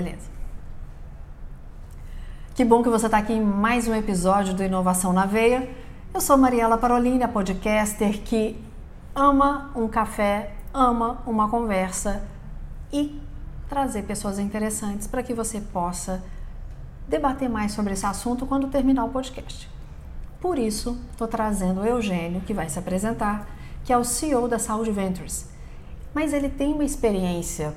Beleza. Que bom que você está aqui em mais um episódio do Inovação na Veia. Eu sou Mariela Parolini, a podcaster que ama um café, ama uma conversa e trazer pessoas interessantes para que você possa debater mais sobre esse assunto quando terminar o podcast. Por isso, estou trazendo o Eugênio, que vai se apresentar, que é o CEO da Saúde Ventures. Mas ele tem uma experiência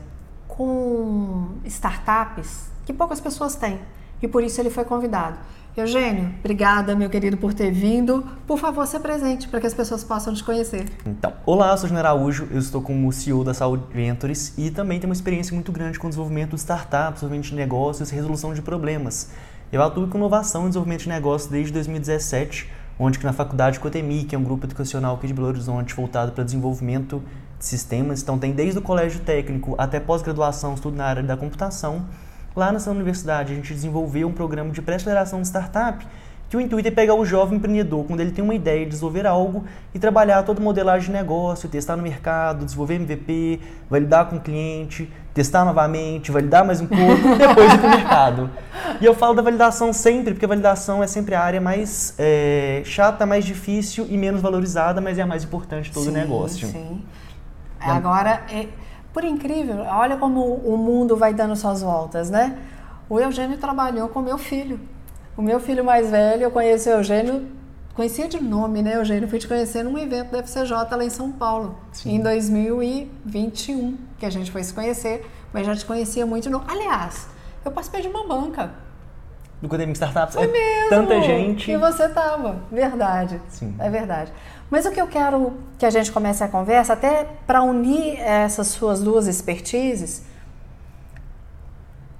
com startups que poucas pessoas têm e por isso ele foi convidado. Eugênio, obrigada, meu querido, por ter vindo. Por favor, se presente para que as pessoas possam te conhecer. Então, olá, eu sou o Júnior Araújo, eu estou como CEO da Saúde Ventures e também tenho uma experiência muito grande com desenvolvimento de startups, desenvolvimento de negócios e resolução de problemas. Eu atuo com inovação e desenvolvimento de negócios desde 2017, onde que na faculdade Cotemi, que é um grupo educacional aqui de Belo Horizonte voltado para desenvolvimento de sistemas, então tem desde o colégio técnico até pós-graduação, estudo na área da computação. Lá nessa universidade a gente desenvolveu um programa de pré-aceleração de startup que o intuito é pegar o jovem empreendedor quando ele tem uma ideia de desenvolver algo e trabalhar toda a modelagem de negócio, testar no mercado, desenvolver MVP, validar com o cliente, testar novamente, validar mais um pouco e depois ir para o mercado. E eu falo da validação sempre, porque a validação é sempre a área mais é, chata, mais difícil e menos valorizada, mas é a mais importante de todo sim, o negócio. Sim. Agora, é, por incrível, olha como o mundo vai dando suas voltas, né? O Eugênio trabalhou com meu filho. O meu filho mais velho, eu conheci o Eugênio, conhecia de nome, né, Eugênio? Fui te conhecer num evento da FCJ lá em São Paulo, Sim. em 2021, que a gente foi se conhecer, mas já te conhecia muito. No... Aliás, eu participei de uma banca. Do Academic Startups? Foi é mesmo. Tanta gente. E você tava, verdade. Sim. É verdade. Mas o que eu quero que a gente comece a conversa, até para unir essas suas duas expertises,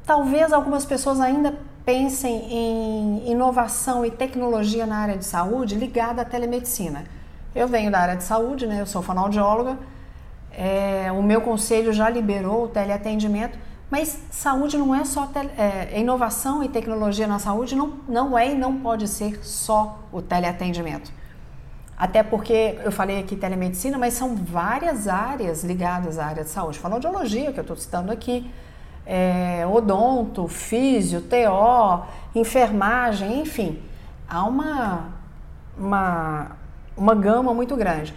talvez algumas pessoas ainda pensem em inovação e tecnologia na área de saúde ligada à telemedicina. Eu venho da área de saúde, né? eu sou fonoaudióloga, é, o meu conselho já liberou o teleatendimento, mas saúde não é só tele, é, inovação e tecnologia na saúde não, não é e não pode ser só o teleatendimento. Até porque eu falei aqui telemedicina, mas são várias áreas ligadas à área de saúde. Fonoaudiologia, que eu estou citando aqui, é, odonto, físio, TO, enfermagem, enfim. Há uma, uma, uma gama muito grande.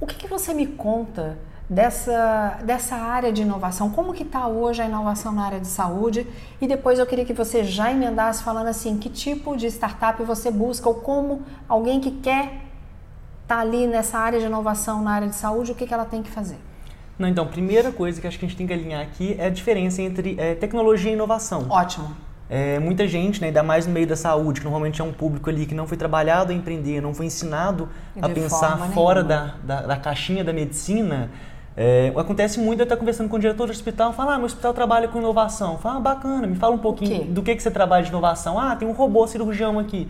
O que, que você me conta dessa, dessa área de inovação? Como que está hoje a inovação na área de saúde? E depois eu queria que você já emendasse falando assim, que tipo de startup você busca ou como alguém que quer está ali nessa área de inovação na área de saúde, o que, que ela tem que fazer? Não, então, primeira coisa que acho que a gente tem que alinhar aqui é a diferença entre é, tecnologia e inovação. Ótimo. É, muita gente, né, ainda mais no meio da saúde, que normalmente é um público ali que não foi trabalhado a empreender, não foi ensinado a pensar fora da, da, da, caixinha da medicina. É, acontece muito eu estar conversando com o diretor do hospital, falar, ah, meu hospital trabalha com inovação. Fala, ah, bacana, me fala um pouquinho do que, que você trabalha de inovação. Ah, tem um robô cirurgião aqui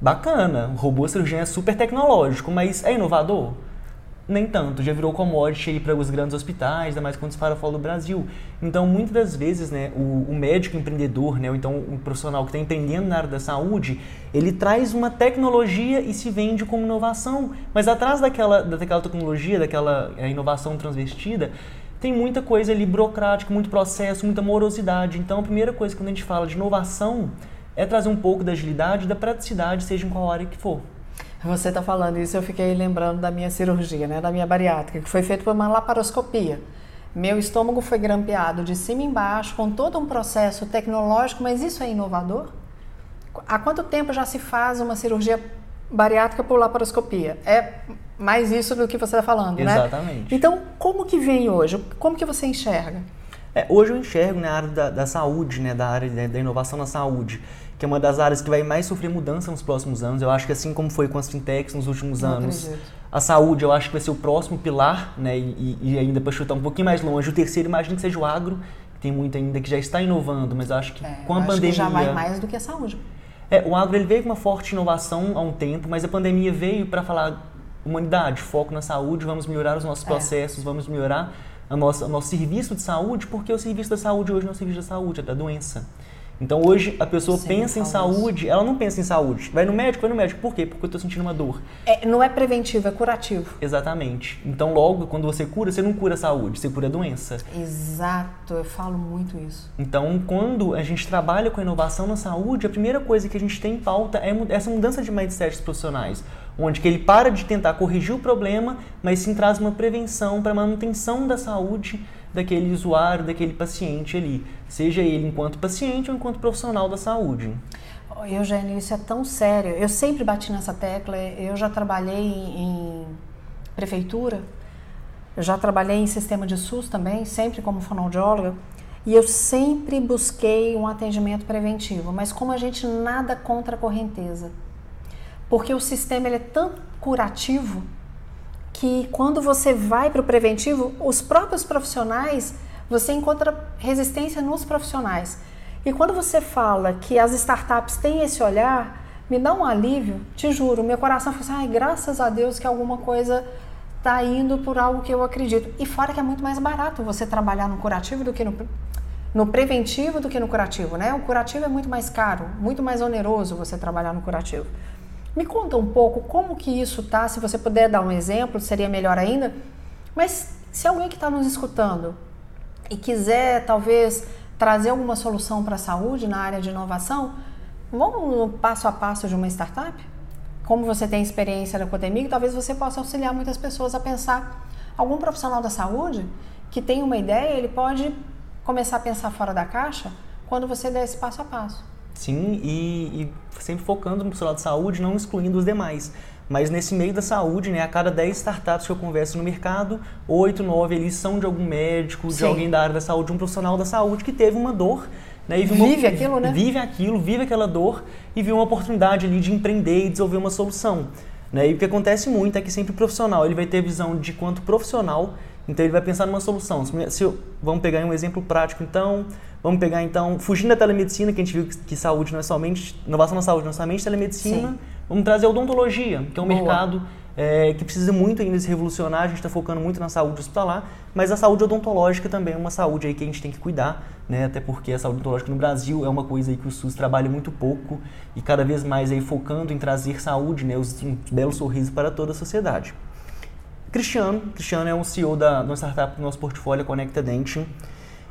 bacana, o robô cirurgião é super tecnológico, mas é inovador? Nem tanto, já virou commodity para os grandes hospitais, ainda mais quando se fala fora do Brasil. Então, muitas das vezes, né, o, o médico empreendedor, né, ou então um profissional que está empreendendo na área da saúde, ele traz uma tecnologia e se vende como inovação, mas atrás daquela, daquela tecnologia, daquela é, inovação transvestida, tem muita coisa ali burocrática, muito processo, muita morosidade. Então, a primeira coisa quando a gente fala de inovação é trazer um pouco da agilidade e da praticidade, seja em qual área que for. Você está falando isso, eu fiquei lembrando da minha cirurgia, né, da minha bariátrica, que foi feita por uma laparoscopia. Meu estômago foi grampeado de cima e embaixo, com todo um processo tecnológico, mas isso é inovador? Há quanto tempo já se faz uma cirurgia bariátrica por laparoscopia? É mais isso do que você está falando, Exatamente. né? Exatamente. Então, como que vem hoje? Como que você enxerga? É, hoje eu enxergo na área da, da saúde, né, da área da, da inovação na saúde, que é uma das áreas que vai mais sofrer mudança nos próximos anos. Eu acho que assim como foi com as fintechs nos últimos Não anos, acredito. a saúde eu acho que vai ser o próximo pilar, né? E, e ainda para chutar um pouquinho mais longe, o terceiro imagino que seja o agro, tem muito ainda que já está inovando, mas eu acho que é, com a pandemia. já vai mais do que a saúde. É, o agro ele veio com uma forte inovação há um tempo, mas a pandemia veio para falar humanidade, foco na saúde, vamos melhorar os nossos é. processos, é. vamos melhorar a nossa, o nosso serviço de saúde, porque o serviço da saúde hoje não é o serviço da saúde, é da doença. Então hoje a pessoa pensa em saúde, ela não pensa em saúde. Vai no médico, vai no médico. Por quê? Porque eu estou sentindo uma dor. É, não é preventivo, é curativo. Exatamente. Então logo, quando você cura, você não cura a saúde, você cura a doença. Exato, eu falo muito isso. Então quando a gente trabalha com a inovação na saúde, a primeira coisa que a gente tem em pauta é essa mudança de mindset dos profissionais. Onde que ele para de tentar corrigir o problema, mas sim traz uma prevenção para a manutenção da saúde daquele usuário, daquele paciente ali, seja ele enquanto paciente ou enquanto profissional da saúde. Eugênio, isso é tão sério. Eu sempre bati nessa tecla. Eu já trabalhei em prefeitura, eu já trabalhei em sistema de SUS também, sempre como fonoaudióloga. E eu sempre busquei um atendimento preventivo, mas como a gente nada contra a correnteza. Porque o sistema ele é tão curativo que quando você vai para o preventivo, os próprios profissionais, você encontra resistência nos profissionais. E quando você fala que as startups têm esse olhar, me dá um alívio, te juro, meu coração fala assim, ai, graças a Deus que alguma coisa está indo por algo que eu acredito. E fora que é muito mais barato você trabalhar no curativo do que no, no preventivo do que no curativo, né? O curativo é muito mais caro, muito mais oneroso você trabalhar no curativo. Me conta um pouco como que isso tá, se você puder dar um exemplo, seria melhor ainda. Mas se alguém que está nos escutando e quiser talvez trazer alguma solução para a saúde na área de inovação, vamos no passo a passo de uma startup? Como você tem experiência da Codemig, talvez você possa auxiliar muitas pessoas a pensar. Algum profissional da saúde que tem uma ideia, ele pode começar a pensar fora da caixa quando você der esse passo a passo. Sim, e, e sempre focando no profissional de saúde, não excluindo os demais. Mas nesse meio da saúde, né, a cada 10 startups que eu converso no mercado, 8, 9 ali são de algum médico, Sim. de alguém da área da saúde, um profissional da saúde que teve uma dor. Né, e vive uma, aquilo, né? Vive aquilo, vive aquela dor e viu uma oportunidade ali de empreender e desenvolver uma solução. Né? E o que acontece muito é que sempre o profissional ele vai ter visão de quanto profissional, então ele vai pensar numa solução. Se eu, vamos pegar um exemplo prático, então, Vamos pegar então, fugindo da telemedicina, que a gente viu que saúde não é somente, inovação na saúde não é somente telemedicina, Sim. vamos trazer odontologia, que é um Boa. mercado é, que precisa muito ainda se revolucionar, a gente está focando muito na saúde hospitalar, mas a saúde odontológica também é uma saúde aí que a gente tem que cuidar, né? até porque a saúde odontológica no Brasil é uma coisa aí que o SUS trabalha muito pouco e cada vez mais aí focando em trazer saúde, né? os, um belo sorriso para toda a sociedade. Cristiano, Cristiano é um CEO da, de uma startup do nosso portfólio, Conecta Dente,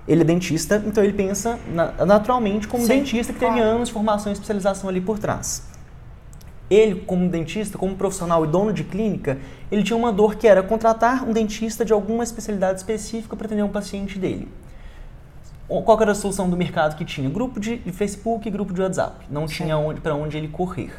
ele é dentista, então ele pensa na, naturalmente como Sim, dentista que claro. teve anos de formação e especialização ali por trás. Ele, como dentista, como profissional e dono de clínica, ele tinha uma dor que era contratar um dentista de alguma especialidade específica para atender um paciente dele. Qual era a solução do mercado que tinha? Grupo de Facebook e grupo de WhatsApp. Não Sim. tinha para onde ele correr.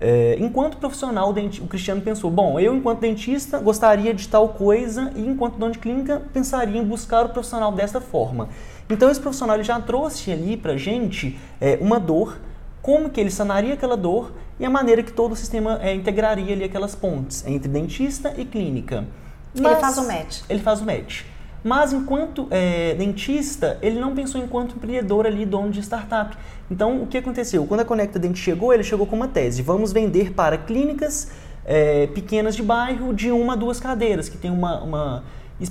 É, enquanto profissional, o Cristiano pensou: bom, eu, enquanto dentista, gostaria de tal coisa, e enquanto dono de clínica, pensaria em buscar o profissional desta forma. Então, esse profissional ele já trouxe ali para gente é, uma dor, como que ele sanaria aquela dor e a maneira que todo o sistema é, integraria ali aquelas pontes entre dentista e clínica. Mas, ele faz o match. Ele faz o match. Mas enquanto é, dentista, ele não pensou enquanto empreendedor ali, dono de startup. Então, o que aconteceu? Quando a Conecta Dente chegou, ele chegou com uma tese: vamos vender para clínicas é, pequenas de bairro de uma a duas cadeiras, que tem uma, uma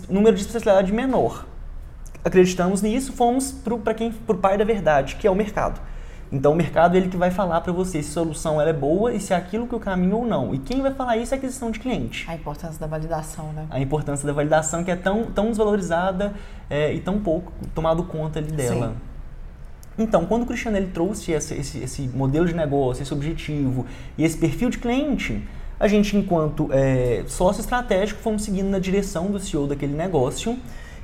número de especialidade menor. Acreditamos nisso, fomos para quem, para o pai da verdade, que é o mercado. Então o mercado é ele que vai falar para você se a solução ela é boa e se é aquilo que o caminho ou não. E quem vai falar isso é a aquisição de cliente. A importância da validação, né? A importância da validação que é tão, tão desvalorizada é, e tão pouco tomado conta ali dela. Sim. Então, quando o Cristiano ele trouxe esse, esse, esse, modelo de negócio, esse objetivo e esse perfil de cliente, a gente, enquanto é, sócio estratégico, fomos seguindo na direção do CEO daquele negócio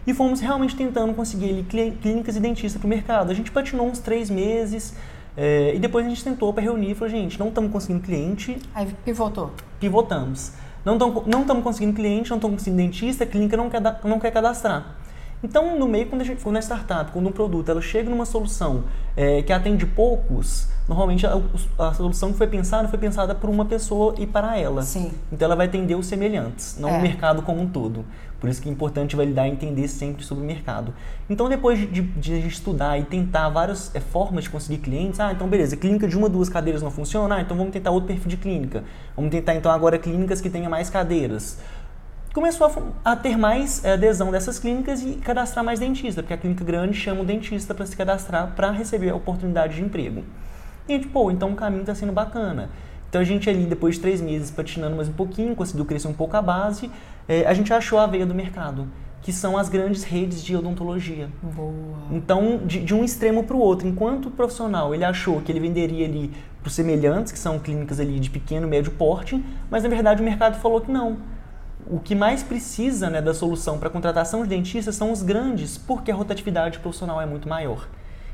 e fomos realmente tentando conseguir ele, clínicas e dentistas para o mercado. A gente patinou uns três meses, é, e depois a gente tentou para reunir e falou, gente, não estamos conseguindo cliente. Aí pivotou. Pivotamos. Não estamos não conseguindo cliente, não estamos conseguindo dentista, a clínica não quer, não quer cadastrar. Então, no meio, quando a, gente, quando a startup, quando um produto, ela chega numa solução é, que atende poucos, normalmente a, a, solução que foi pensada foi pensada por uma pessoa e para ela. Sim. Então, ela vai atender os semelhantes, não é. o mercado como um todo. Por isso que é importante validar e entender sempre sobre o mercado. Então, depois de, de estudar e tentar várias é, formas de conseguir clientes, ah, então beleza, clínica de uma, duas cadeiras não funciona, ah, então vamos tentar outro perfil de clínica. Vamos tentar então agora clínicas que tenham mais cadeiras. Começou a, a ter mais é, adesão dessas clínicas e cadastrar mais dentista, porque a clínica grande chama o dentista para se cadastrar para receber a oportunidade de emprego. E a gente, pô, então o caminho está sendo bacana. Então a gente ali, depois de três meses patinando mais um pouquinho, conseguiu crescer um pouco a base, é, a gente achou a veia do mercado, que são as grandes redes de odontologia. Boa. Então, de, de um extremo para o outro, enquanto o profissional ele achou que ele venderia ali para os semelhantes, que são clínicas ali de pequeno médio porte, mas na verdade o mercado falou que não. O que mais precisa né, da solução para contratação de dentistas são os grandes, porque a rotatividade profissional é muito maior.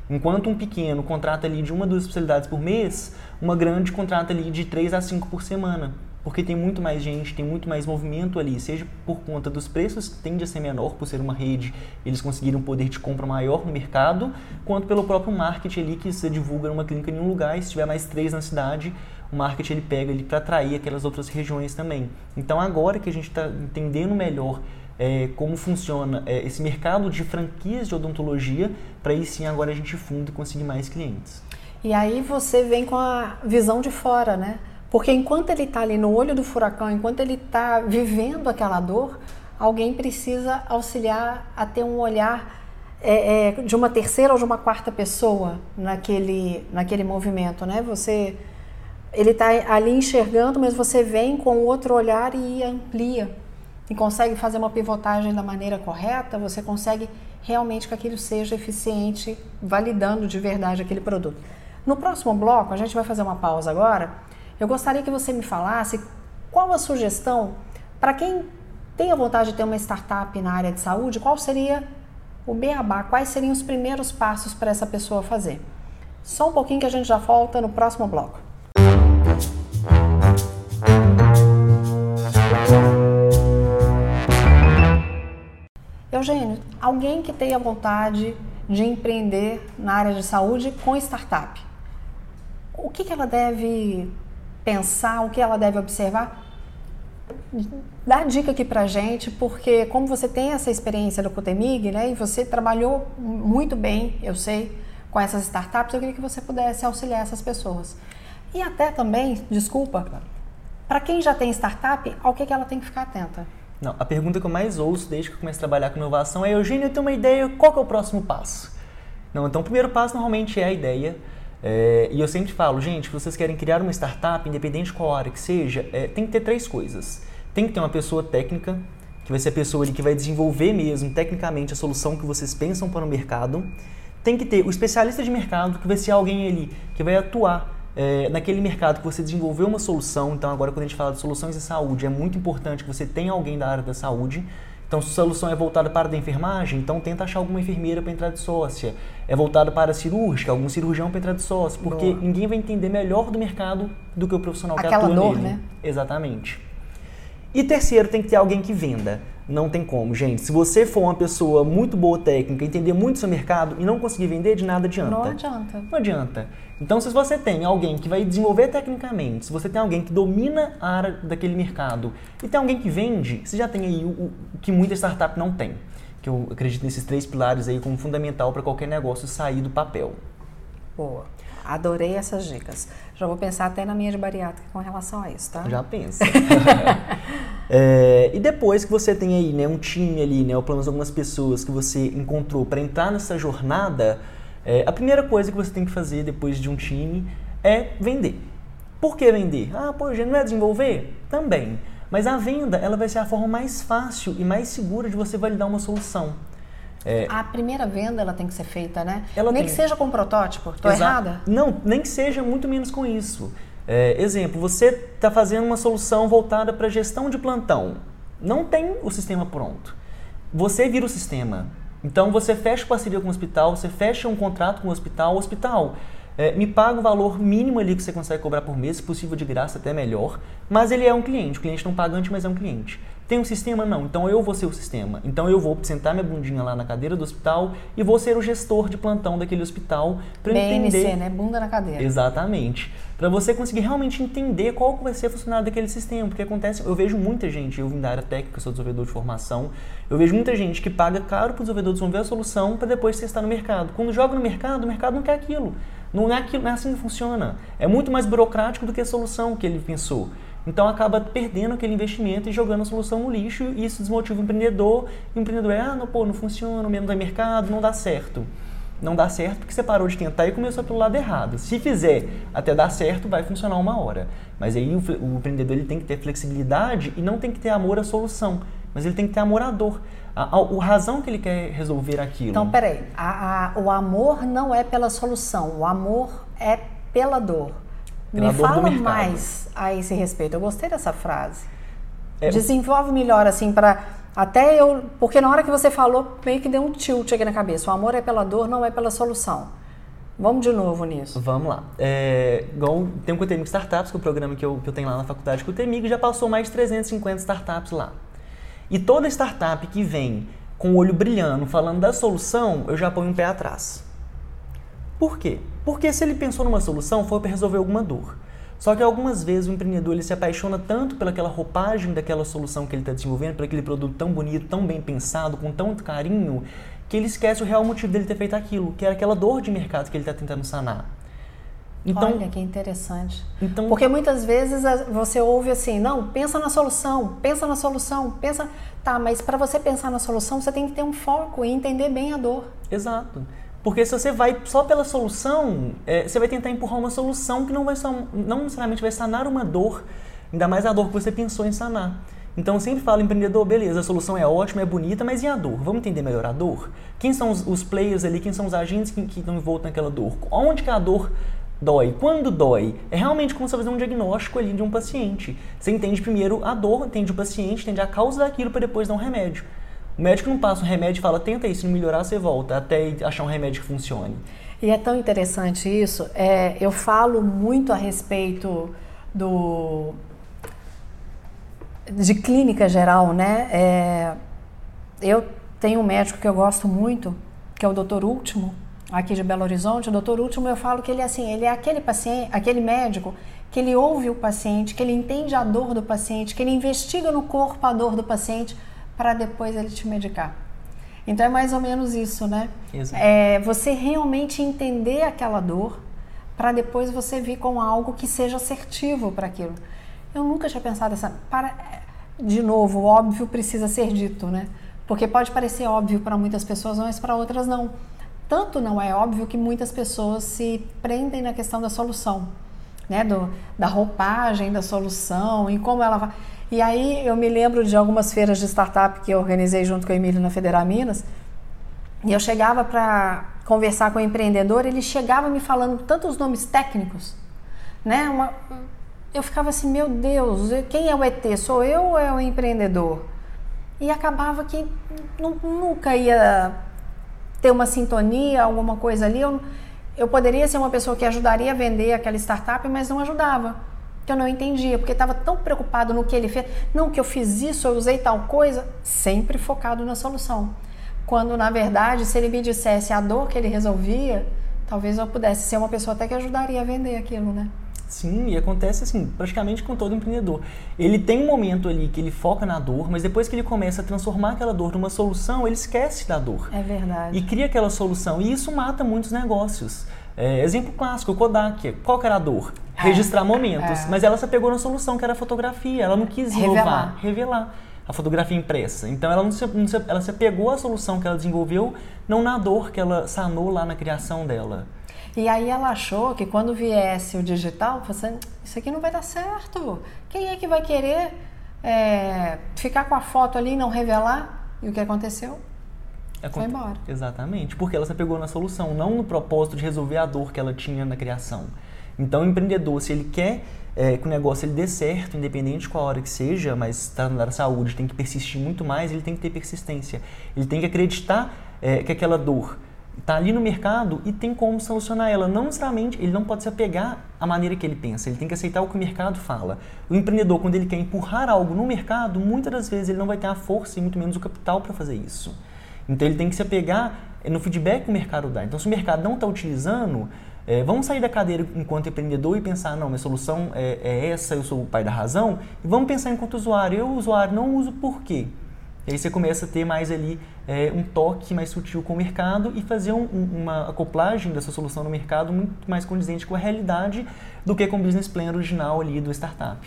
Enquanto um pequeno contrata ali de uma, duas especialidades por mês, uma grande contrata ali de três a cinco por semana. Porque tem muito mais gente, tem muito mais movimento ali, seja por conta dos preços, que tende a ser menor por ser uma rede, eles conseguiram um poder de compra maior no mercado, quanto pelo próprio marketing ali que você divulga numa clínica em um lugar e se tiver mais três na cidade, o marketing ele pega ali para atrair aquelas outras regiões também. Então agora que a gente está entendendo melhor é, como funciona é, esse mercado de franquias de odontologia, para aí sim agora a gente funda e conseguir mais clientes. E aí você vem com a visão de fora, né? Porque enquanto ele está ali no olho do furacão, enquanto ele está vivendo aquela dor, alguém precisa auxiliar a ter um olhar é, é, de uma terceira ou de uma quarta pessoa naquele, naquele movimento, né? Você, ele está ali enxergando, mas você vem com outro olhar e amplia e consegue fazer uma pivotagem da maneira correta, você consegue realmente que aquilo seja eficiente, validando de verdade aquele produto. No próximo bloco, a gente vai fazer uma pausa agora. Eu gostaria que você me falasse qual a sugestão para quem tem a vontade de ter uma startup na área de saúde, qual seria o beabá, quais seriam os primeiros passos para essa pessoa fazer. Só um pouquinho que a gente já volta no próximo bloco. Eugênio, alguém que tenha vontade de empreender na área de saúde com startup, o que, que ela deve pensar, o que ela deve observar? Dá dica aqui pra gente, porque como você tem essa experiência do Cotemig, né, e você trabalhou muito bem, eu sei, com essas startups, eu queria que você pudesse auxiliar essas pessoas. E até também, desculpa, para quem já tem startup, ao que, que ela tem que ficar atenta? Não, a pergunta que eu mais ouço desde que eu comecei a trabalhar com inovação é: Eugênio, eu tenho uma ideia, qual é o próximo passo? Não, então o primeiro passo normalmente é a ideia. É, e eu sempre falo, gente, vocês querem criar uma startup, independente de qual área que seja, é, tem que ter três coisas. Tem que ter uma pessoa técnica, que vai ser a pessoa ali que vai desenvolver mesmo tecnicamente a solução que vocês pensam para o mercado. Tem que ter o especialista de mercado, que vai ser alguém ali que vai atuar é, naquele mercado que você desenvolveu uma solução, então agora quando a gente fala de soluções de saúde, é muito importante que você tenha alguém da área da saúde. Então, se a solução é voltada para a enfermagem, então tenta achar alguma enfermeira para entrar de sócia. É voltada para a cirúrgica, algum cirurgião para entrar de sócio, porque Boa. ninguém vai entender melhor do mercado do que o profissional Aquela que atua dor, nele. Né? Exatamente. E terceiro, tem que ter alguém que venda. Não tem como, gente. Se você for uma pessoa muito boa técnica, entender muito seu mercado e não conseguir vender, de nada adianta. Não adianta. Não adianta. Então, se você tem alguém que vai desenvolver tecnicamente, se você tem alguém que domina a área daquele mercado e tem alguém que vende, você já tem aí o, o que muita startup não tem. Que eu acredito nesses três pilares aí como fundamental para qualquer negócio sair do papel. Boa. Adorei essas dicas. Já vou pensar até na minha de bariátrica com relação a isso, tá? Já pensa. é, e depois que você tem aí né, um time ali, né, ou pelo menos algumas pessoas que você encontrou para entrar nessa jornada, é, a primeira coisa que você tem que fazer depois de um time é vender. Por que vender? Ah, pô, já não é desenvolver? Também. Mas a venda, ela vai ser a forma mais fácil e mais segura de você validar uma solução. É, a primeira venda ela tem que ser feita, né? nem tem... que seja com protótipo. Estou errada? Não, nem que seja muito menos com isso. É, exemplo, você está fazendo uma solução voltada para gestão de plantão. Não tem o sistema pronto. Você vira o sistema. Então você fecha parceria com o hospital, você fecha um contrato com o hospital, o hospital é, me paga o valor mínimo ali que você consegue cobrar por mês, se possível de graça até melhor, mas ele é um cliente, o cliente não pagante, mas é um cliente. Tem um sistema? Não. Então eu vou ser o sistema. Então eu vou sentar minha bundinha lá na cadeira do hospital e vou ser o gestor de plantão daquele hospital para entender. né? Bunda na cadeira. Exatamente. Para você conseguir realmente entender qual vai ser a funcionalidade daquele sistema. Porque acontece, eu vejo muita gente, eu vim da área técnica, sou desenvolvedor de formação, eu vejo muita gente que paga caro para o desenvolvedor desenvolver a solução para depois testar no mercado. Quando joga no mercado, o mercado não quer aquilo. Não é, aquilo, não é assim que funciona. É muito mais burocrático do que a solução que ele pensou. Então acaba perdendo aquele investimento e jogando a solução no lixo e isso desmotiva o empreendedor. E o empreendedor é, ah, não, pô, não funciona, mesmo no mercado, não dá certo. Não dá certo porque você parou de tentar e começou pelo lado errado. Se fizer até dar certo, vai funcionar uma hora. Mas aí o, o empreendedor ele tem que ter flexibilidade e não tem que ter amor à solução, mas ele tem que ter amor à dor. A, a, a razão que ele quer resolver aquilo. Então, peraí. A, a, o amor não é pela solução, o amor é pela dor. Me fala mais a esse respeito. Eu gostei dessa frase. É, Desenvolve melhor, assim, para até eu. Porque na hora que você falou, meio que deu um tilt aqui na cabeça. O amor é pela dor, não é pela solução. Vamos de novo nisso. Vamos lá. É, igual tem o Cotemig Startups, que é o programa que eu, que eu tenho lá na faculdade Cotemig, já passou mais de 350 startups lá. E toda startup que vem com o olho brilhando, falando da solução, eu já ponho um pé atrás. Por quê? Porque se ele pensou numa solução, foi para resolver alguma dor. Só que algumas vezes o empreendedor ele se apaixona tanto pelaquela roupagem daquela solução que ele está desenvolvendo, por aquele produto tão bonito, tão bem pensado, com tanto carinho, que ele esquece o real motivo dele ter feito aquilo, que era aquela dor de mercado que ele está tentando sanar. Então, Olha que interessante. Então, Porque muitas vezes você ouve assim, não, pensa na solução, pensa na solução, pensa. Tá, mas para você pensar na solução, você tem que ter um foco e entender bem a dor. Exato. Porque se você vai só pela solução, é, você vai tentar empurrar uma solução que não, vai só, não necessariamente vai sanar uma dor, ainda mais a dor que você pensou em sanar. Então eu sempre falo, empreendedor, beleza, a solução é ótima, é bonita, mas e a dor? Vamos entender melhor a dor? Quem são os, os players ali, quem são os agentes que, que estão envoltos naquela dor? Onde que a dor dói? Quando dói? É realmente como você fazer um diagnóstico ali de um paciente. Você entende primeiro a dor, entende o paciente, entende a causa daquilo para depois dar um remédio. O médico não passa um remédio e fala, tenta aí, se não melhorar, você volta, até achar um remédio que funcione. E é tão interessante isso. É, eu falo muito a respeito do de clínica geral, né? É, eu tenho um médico que eu gosto muito, que é o Dr. Último, aqui de Belo Horizonte. O Dr. Último, eu falo que ele assim, ele é aquele paciente, aquele médico que ele ouve o paciente, que ele entende a dor do paciente, que ele investiga no corpo a dor do paciente para depois ele te medicar. Então é mais ou menos isso, né? Exato. É você realmente entender aquela dor para depois você vir com algo que seja assertivo para aquilo. Eu nunca tinha pensado essa. Para, de novo, o óbvio precisa ser dito, né? Porque pode parecer óbvio para muitas pessoas, mas para outras não. Tanto não é óbvio que muitas pessoas se prendem na questão da solução, né? Do, da roupagem da solução e como ela vai. E aí eu me lembro de algumas feiras de startup que eu organizei junto com o Emílio na Federal Minas. E eu chegava para conversar com o empreendedor, ele chegava me falando tantos nomes técnicos, né? Uma, eu ficava assim, meu Deus, quem é o ET? Sou eu ou é o empreendedor? E acabava que nunca ia ter uma sintonia, alguma coisa ali. Eu, eu poderia ser uma pessoa que ajudaria a vender aquela startup, mas não ajudava que eu não entendia, porque estava tão preocupado no que ele fez. Não, que eu fiz isso, eu usei tal coisa, sempre focado na solução. Quando, na verdade, se ele me dissesse a dor que ele resolvia, talvez eu pudesse ser uma pessoa até que ajudaria a vender aquilo, né? Sim, e acontece assim, praticamente com todo empreendedor. Ele tem um momento ali que ele foca na dor, mas depois que ele começa a transformar aquela dor numa solução, ele esquece da dor. É verdade. E cria aquela solução. E isso mata muitos negócios. É, exemplo clássico, o Kodak. Qual que era a dor? É. Registrar momentos. É. Mas ela se pegou na solução, que era a fotografia. Ela não quis inovar, revelar. revelar a fotografia impressa. Então ela não se, não se, ela se pegou à solução que ela desenvolveu, não na dor que ela sanou lá na criação dela. E aí ela achou que quando viesse o digital, assim, isso aqui não vai dar certo. Quem é que vai querer é, ficar com a foto ali e não revelar? E o que aconteceu? É Foi embora. Exatamente, porque ela se pegou na solução, não no propósito de resolver a dor que ela tinha na criação. Então, o empreendedor, se ele quer é, que o negócio ele dê certo, independente de qual hora que seja, mas está na saúde, tem que persistir muito mais, ele tem que ter persistência. Ele tem que acreditar é, que aquela dor está ali no mercado e tem como solucionar ela. Não necessariamente, ele não pode se apegar à maneira que ele pensa, ele tem que aceitar o que o mercado fala. O empreendedor, quando ele quer empurrar algo no mercado, muitas das vezes ele não vai ter a força e muito menos o capital para fazer isso. Então ele tem que se apegar no feedback que o mercado dá. Então se o mercado não está utilizando, é, vamos sair da cadeira enquanto empreendedor e pensar, não, minha solução é, é, essa, eu sou o pai da razão, e vamos pensar enquanto usuário. Eu, usuário, não uso por quê? E aí você começa a ter mais ali é, um toque mais sutil com o mercado e fazer um, uma acoplagem dessa solução no mercado muito mais condizente com a realidade do que com o business plan original ali do startup.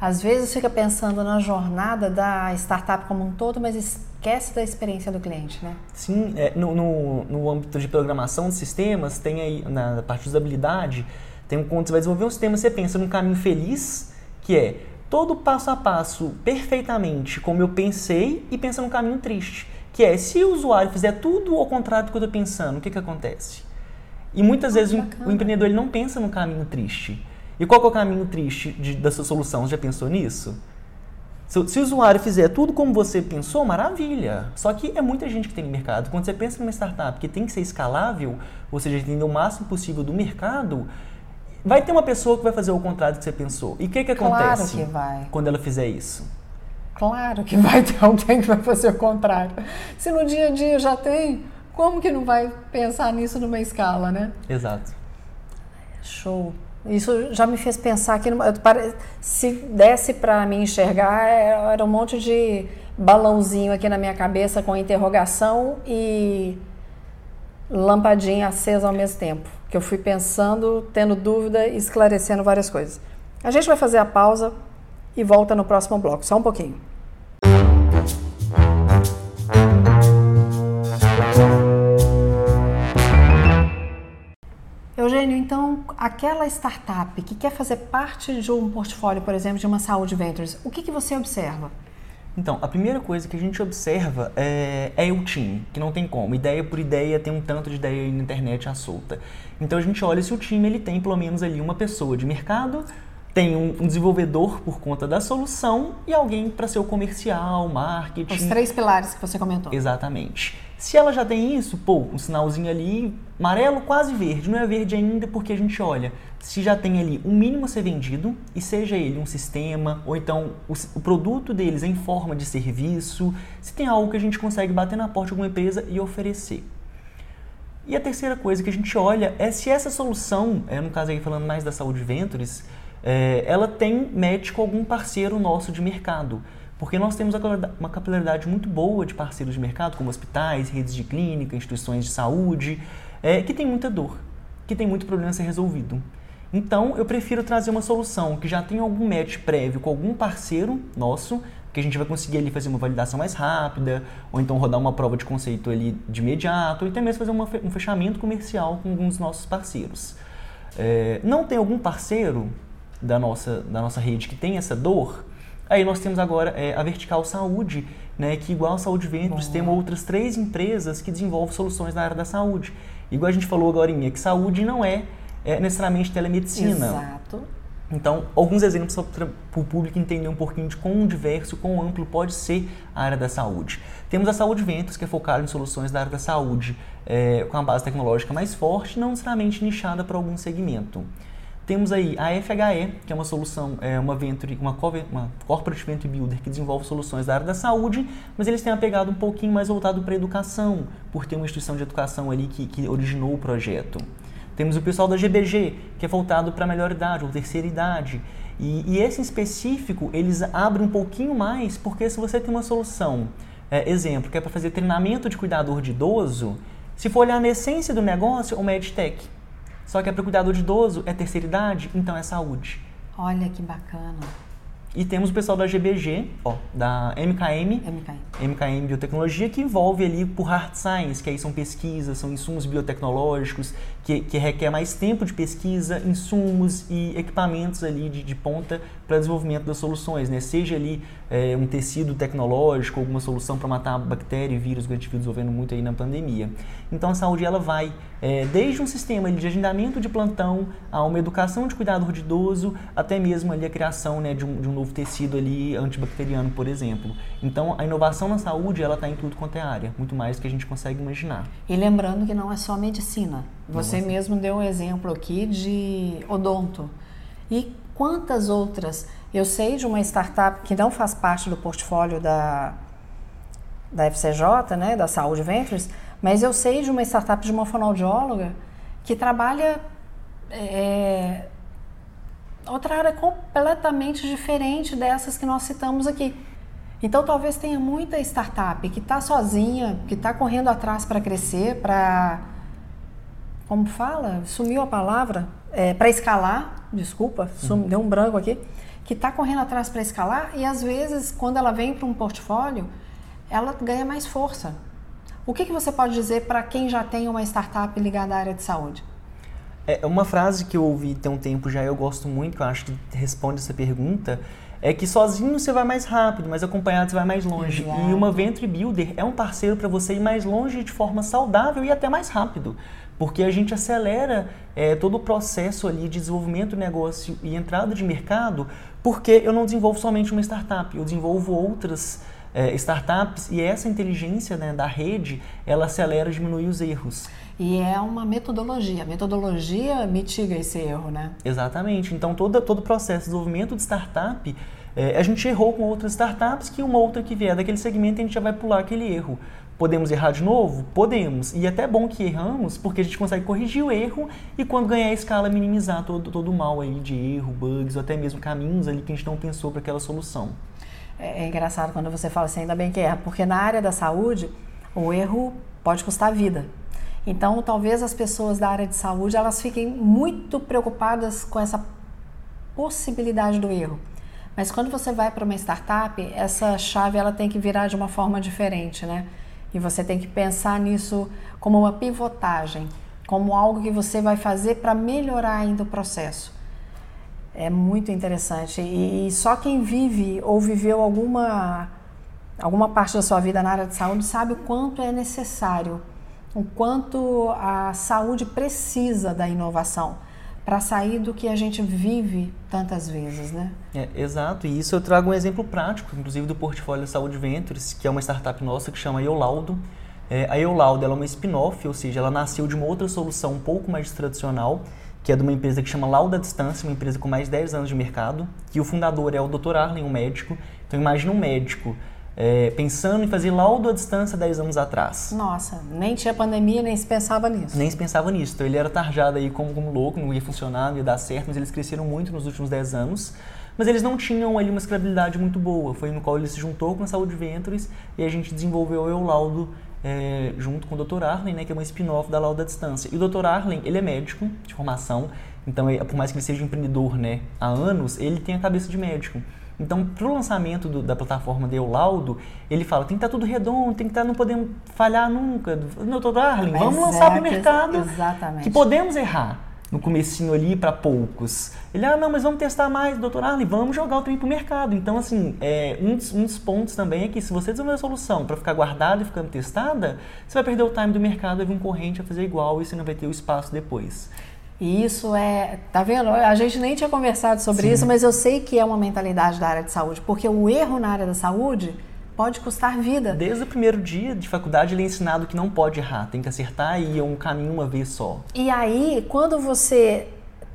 Às vezes fica pensando na jornada da startup como um todo, mas esquece da experiência do cliente, né? Sim, é, no, no, no, âmbito de programação de sistemas, tem aí, na parte de usabilidade, tem um, quando você vai desenvolver um sistema, você pensa num caminho feliz, que é todo passo a passo perfeitamente como eu pensei e pensa num caminho triste, que é se o usuário fizer tudo ao contrário do que eu estou pensando, o que, que acontece? E muitas vezes o, o, empreendedor ele não pensa no caminho triste. E qual é o caminho triste de, dessa solução? Você já pensou nisso? Se, se, o usuário fizer tudo como você pensou, maravilha. Só que é muita gente que tem no mercado. Quando você pensa numa startup que tem que ser escalável, ou seja, entender o máximo possível do mercado, vai ter uma pessoa que vai fazer o contrário do que você pensou. E o que, que acontece claro que vai. quando ela fizer isso? Claro que vai ter alguém que vai fazer o contrário. Se no dia a dia já tem, como que não vai pensar nisso numa escala, né? Exato. Show. Isso já me fez pensar que se desse para mim enxergar, era um monte de balãozinho aqui na minha cabeça com interrogação e lampadinha acesa ao mesmo tempo. Que eu fui pensando, tendo dúvida esclarecendo várias coisas. A gente vai fazer a pausa e volta no próximo bloco. Só um pouquinho. Então, aquela startup que quer fazer parte de um portfólio, por exemplo, de uma Saúde Ventures, o que, que você observa? Então, a primeira coisa que a gente observa é, é, o time, que não tem como. Ideia por ideia, tem um tanto de ideia aí na internet à solta. Então a gente olha se o time ele tem pelo menos ali uma pessoa de mercado, tem um, um desenvolvedor por conta da solução e alguém para ser o comercial, marketing. Os três pilares que você comentou. Exatamente. Se ela já tem isso, pô, um sinalzinho ali, amarelo quase verde. Não é verde ainda porque a gente olha se já tem ali um mínimo a ser vendido, e seja ele um sistema, ou então o, o, produto deles em forma de serviço, se tem algo que a gente consegue bater na porta de alguma empresa e oferecer. E a terceira coisa que a gente olha é se essa solução, é, no caso aí falando mais da Saúde Ventures, é, ela tem match com algum parceiro nosso de mercado. Porque nós temos uma capilaridade muito boa de parceiros de mercado, como hospitais, redes de clínica, instituições de saúde, é, que tem muita dor, que tem muito problema a ser resolvido. Então, eu prefiro trazer uma solução que já tem algum match prévio com algum parceiro nosso, que a gente vai conseguir ali fazer uma validação mais rápida, ou então rodar uma prova de conceito ali de imediato, ou até mesmo fazer uma, um fechamento comercial com alguns dos nossos parceiros. É, não tem algum parceiro da nossa, da nossa rede que tem essa dor, Aí nós temos agora é, a Vertical Saúde, né, que igual a Saúde Ventures, tem outras três empresas que desenvolvem soluções na área da saúde. Igual a gente falou agora, que saúde não é, é necessariamente telemedicina. Exato. Então, alguns exemplos para o público entender um pouquinho de quão diverso, quão amplo pode ser a área da saúde. Temos a Saúde Ventos, que é focada em soluções da área da saúde, é, com a base tecnológica mais forte, não necessariamente nichada para algum segmento. Temos aí a FHE, que é uma solução, é uma venture, uma, uma corporate venture builder que desenvolve soluções da área da saúde, mas eles têm uma pegada um pouquinho mais voltado para a educação, por ter uma instituição de educação ali que, que originou o projeto. Temos o pessoal da GBG, que é voltado para a melhor idade ou terceira idade. E, e, esse em específico, eles abrem um pouquinho mais, porque se você tem uma solução, é, exemplo, que é para fazer treinamento de cuidador de idoso, se for olhar na essência do negócio, é uma EdTech. Só que é para cuidador de idoso, é terceira idade, então é saúde. Olha que bacana. E temos o pessoal da GBG, ó, da MKM, MKM, MKM Biotecnologia, que envolve ali por hard science, que aí são pesquisas, são insumos biotecnológicos, que, que requer mais tempo de pesquisa, insumos e equipamentos ali de, de ponta para desenvolvimento das soluções, né? Seja ali é, um tecido tecnológico, alguma solução para matar bactéria e vírus que a gente viu desenvolvendo muito aí na pandemia. Então a saúde ela vai é, desde um sistema de agendamento de plantão, a uma educação de cuidado de idoso, até mesmo ali a criação né, de, um, de um novo tecido ali antibacteriano, por exemplo. Então, a inovação na saúde, ela está em tudo quanto é área, muito mais do que a gente consegue imaginar. E lembrando que não é só medicina. Você Nossa. mesmo deu um exemplo aqui de odonto. E quantas outras? Eu sei de uma startup que não faz parte do portfólio da, da FCJ, né, da Saúde Ventures, mas eu sei de uma startup de uma fonoaudióloga que trabalha é, outra área completamente diferente dessas que nós citamos aqui. Então talvez tenha muita startup que está sozinha, que está correndo atrás para crescer, para como fala, sumiu a palavra, é, para escalar, desculpa, sum, uhum. deu um branco aqui, que está correndo atrás para escalar e às vezes quando ela vem para um portfólio, ela ganha mais força. O que, que você pode dizer para quem já tem uma startup ligada à área de saúde? É uma frase que eu ouvi tem um tempo já, eu gosto muito, que eu acho que responde essa pergunta, é que sozinho você vai mais rápido, mas acompanhado você vai mais longe. Exato. E uma Venture Builder é um parceiro para você ir mais longe de forma saudável e até mais rápido. Porque a gente acelera é, todo o processo ali de desenvolvimento do negócio e entrada de mercado, porque eu não desenvolvo somente uma startup, eu desenvolvo outras é, startups e essa inteligência né, da rede, ela acelera e diminui os erros. E é uma metodologia. A metodologia mitiga esse erro, né? Exatamente. Então, todo, todo o processo de desenvolvimento de startup, é, a gente errou com outras startups que uma outra que vier daquele segmento a gente já vai pular aquele erro. Podemos errar de novo? Podemos. E é até bom que erramos, porque a gente consegue corrigir o erro e quando ganhar a escala, minimizar todo, todo o mal aí de erro, bugs ou até mesmo caminhos ali que a gente não pensou para aquela solução. É, é engraçado quando você fala assim, ainda bem que erra, porque na área da saúde, o erro pode custar vida. Então, talvez as pessoas da área de saúde, elas fiquem muito preocupadas com essa possibilidade do erro. Mas quando você vai para uma startup, essa chave ela tem que virar de uma forma diferente, né? E você tem que pensar nisso como uma pivotagem, como algo que você vai fazer para melhorar ainda o processo. É muito interessante. E, só quem vive ou viveu alguma, alguma parte da sua vida na área de saúde sabe o quanto é necessário, o quanto a saúde precisa da inovação para sair do que a gente vive tantas vezes, né? É, exato, e isso eu trago um exemplo prático, inclusive do portfólio Saúde Ventures, que é uma startup nossa que chama Eolaudo. É, a Eolaudo é uma spin-off, ou seja, ela nasceu de uma outra solução um pouco mais tradicional, que é de uma empresa que chama Lauda Distância, uma empresa com mais de 10 anos de mercado, que o fundador é o Dr. Arlen, um médico. Então imagina um médico é, pensando em fazer laudo à distância 10 anos atrás. Nossa, nem tinha pandemia, nem se pensava nisso. Nem se pensava nisso. Então ele era tarjado aí como, como louco, não ia funcionar, não ia dar certo, mas eles cresceram muito nos últimos 10 anos. Mas eles não tinham ali uma escalabilidade muito boa. Foi no qual ele se juntou com a Saúde Ventures e a gente desenvolveu o Laudo é, junto com o Dr. Arlen, né, que é uma spin-off da Lauda Distância. E o Dr. Arlen, ele é médico de formação, então por mais que ele seja empreendedor né, há anos, ele tem a cabeça de médico. Então, para o lançamento do, da plataforma de Laudo, ele fala, tem que estar tá tudo redondo, tem que estar, tá, não podemos falhar nunca. Dr. Arlen, vamos lançar para o mercado exatamente. que podemos errar no comecinho ali para poucos. Ele, ah, não, mas vamos testar mais, doutor Arlen, vamos jogar o trem para o mercado. Então, assim, é, um, dos, um dos pontos também é que se você desenvolver a solução para ficar guardada e ficando testada, você vai perder o time do mercado, vai vir um corrente a fazer igual e você não vai ter o espaço depois. E isso é, tá vendo? A gente nem tinha conversado sobre Sim. isso, mas eu sei que é uma mentalidade da área de saúde, porque o erro na área da saúde pode custar vida. Desde o primeiro dia de faculdade ele é ensinado que não pode errar, tem que acertar e ir um caminho uma vez só. E aí, quando você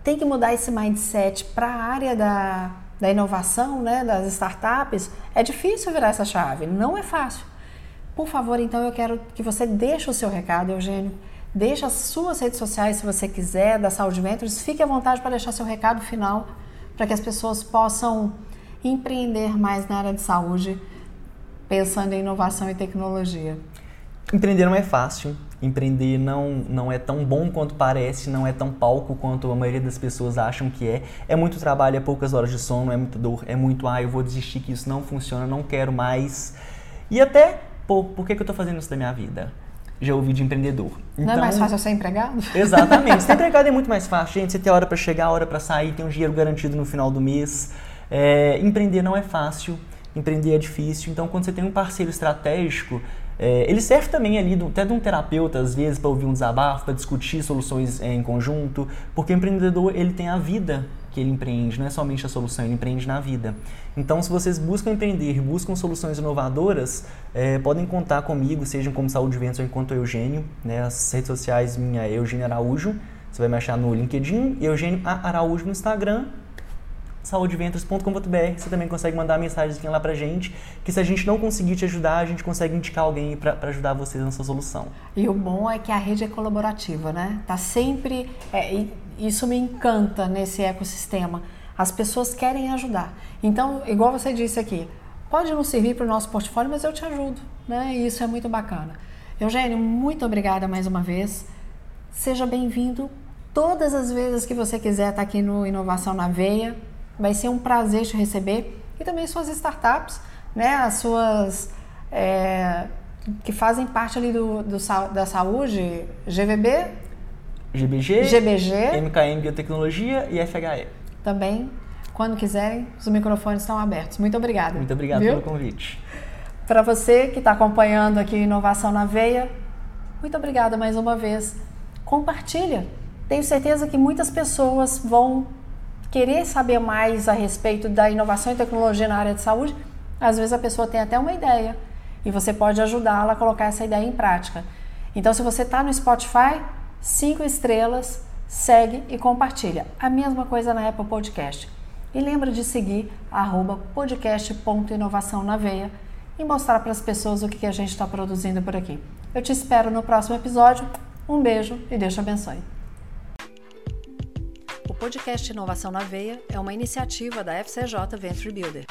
tem que mudar esse mindset para a área da, da inovação, né, das startups, é difícil virar essa chave, não é fácil. Por favor, então eu quero que você deixe o seu recado, Eugênio. Deixe as suas redes sociais, se você quiser, da Saúde Ventures. Fique à vontade para deixar seu recado final, para que as pessoas possam empreender mais na área de saúde pensando em inovação e tecnologia? Empreender não é fácil. Empreender não, não é tão bom quanto parece, não é tão palco quanto a maioria das pessoas acham que é. É muito trabalho, é poucas horas de sono, é muita dor, é muito, ah, eu vou desistir que isso não funciona, não quero mais. E até, pô, por que, que eu estou fazendo isso da minha vida? Já ouvi de empreendedor. Então, não é mais então, fácil ser empregado? Exatamente. ser empregado é muito mais fácil, gente. Você tem hora para chegar, hora para sair, tem um dinheiro garantido no final do mês. É, empreender não é fácil empreender é difícil. Então, quando você tem um parceiro estratégico, É, ele serve também ali, até de um terapeuta, às vezes, para ouvir um desabafo, para discutir soluções é, em conjunto, porque o empreendedor ele tem a vida que ele empreende, não é somente a solução, ele empreende na vida. Então, se vocês buscam empreender, buscam soluções inovadoras, é, podem contar comigo, sejam como Saúde Ventos ou enquanto Eugênio. Né? As redes sociais minha é Eugênio Araújo, você vai me achar no LinkedIn, Eugênio Araújo no Instagram saudeventures.com.br. Você também consegue mandar mensagem lá pra gente, que se a gente não conseguir te ajudar, a gente consegue indicar alguém para ajudar vocês nessa solução. E o bom é que a rede é colaborativa, né? Tá sempre. É, isso me encanta nesse ecossistema. As pessoas querem ajudar. Então, igual você disse aqui, pode não servir para o nosso portfólio, mas eu te ajudo, né? E isso é muito bacana. Eugênio, muito obrigada mais uma vez. Seja bem-vindo todas as vezes que você quiser estar aqui no Inovação na Veia. Vai ser um prazer te receber. E também suas startups, né? As suas. É, que fazem parte ali do, do, da saúde, GVB? GBG, GBG, MKM Biotecnologia e FHE. Também, quando quiserem, os microfones estão abertos. Muito obrigada. Muito obrigado Viu? pelo convite. Para você que está acompanhando aqui Inovação na Veia, muito obrigada mais uma vez. Compartilha. Tenho certeza que muitas pessoas vão querer saber mais a respeito da inovação e tecnologia na área de saúde, às vezes a pessoa tem até uma ideia e você pode ajudá-la a colocar essa ideia em prática. Então, se você está no Spotify, cinco estrelas, segue e compartilha. A mesma coisa na Apple Podcast. E lembra de seguir podcast.inovação na veia e mostrar para as pessoas o que a gente está produzindo por aqui. Eu te espero no próximo episódio. Um beijo e Deus te abençoe. O podcast Inovação na Veia é uma iniciativa da FCJ Venture Builder.